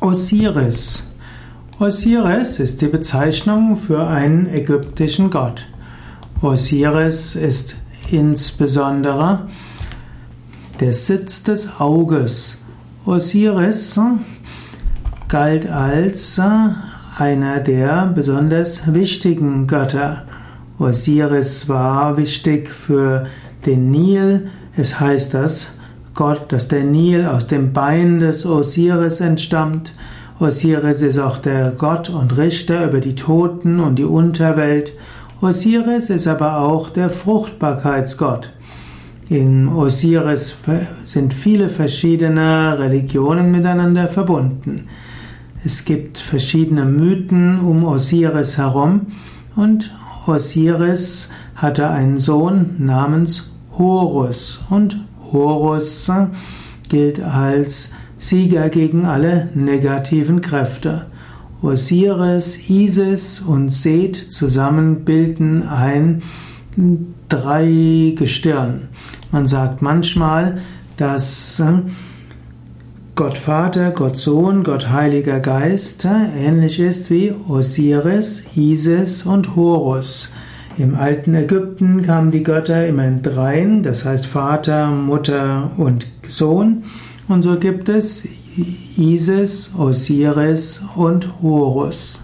Osiris. Osiris ist die Bezeichnung für einen ägyptischen Gott. Osiris ist insbesondere der Sitz des Auges. Osiris galt als einer der besonders wichtigen Götter. Osiris war wichtig für den Nil. Es heißt, dass Gott, dass der Nil aus dem Bein des Osiris entstammt. Osiris ist auch der Gott und Richter über die Toten und die Unterwelt. Osiris ist aber auch der Fruchtbarkeitsgott. In Osiris sind viele verschiedene Religionen miteinander verbunden. Es gibt verschiedene Mythen um Osiris herum und Osiris hatte einen Sohn namens Horus und Horus gilt als Sieger gegen alle negativen Kräfte. Osiris, Isis und Seth zusammen bilden ein Dreigestirn. Man sagt manchmal, dass Gott Vater, Gott Sohn, Gott Heiliger Geist ähnlich ist wie Osiris, Isis und Horus. Im alten Ägypten kamen die Götter immer in dreien, das heißt Vater, Mutter und Sohn. Und so gibt es Isis, Osiris und Horus.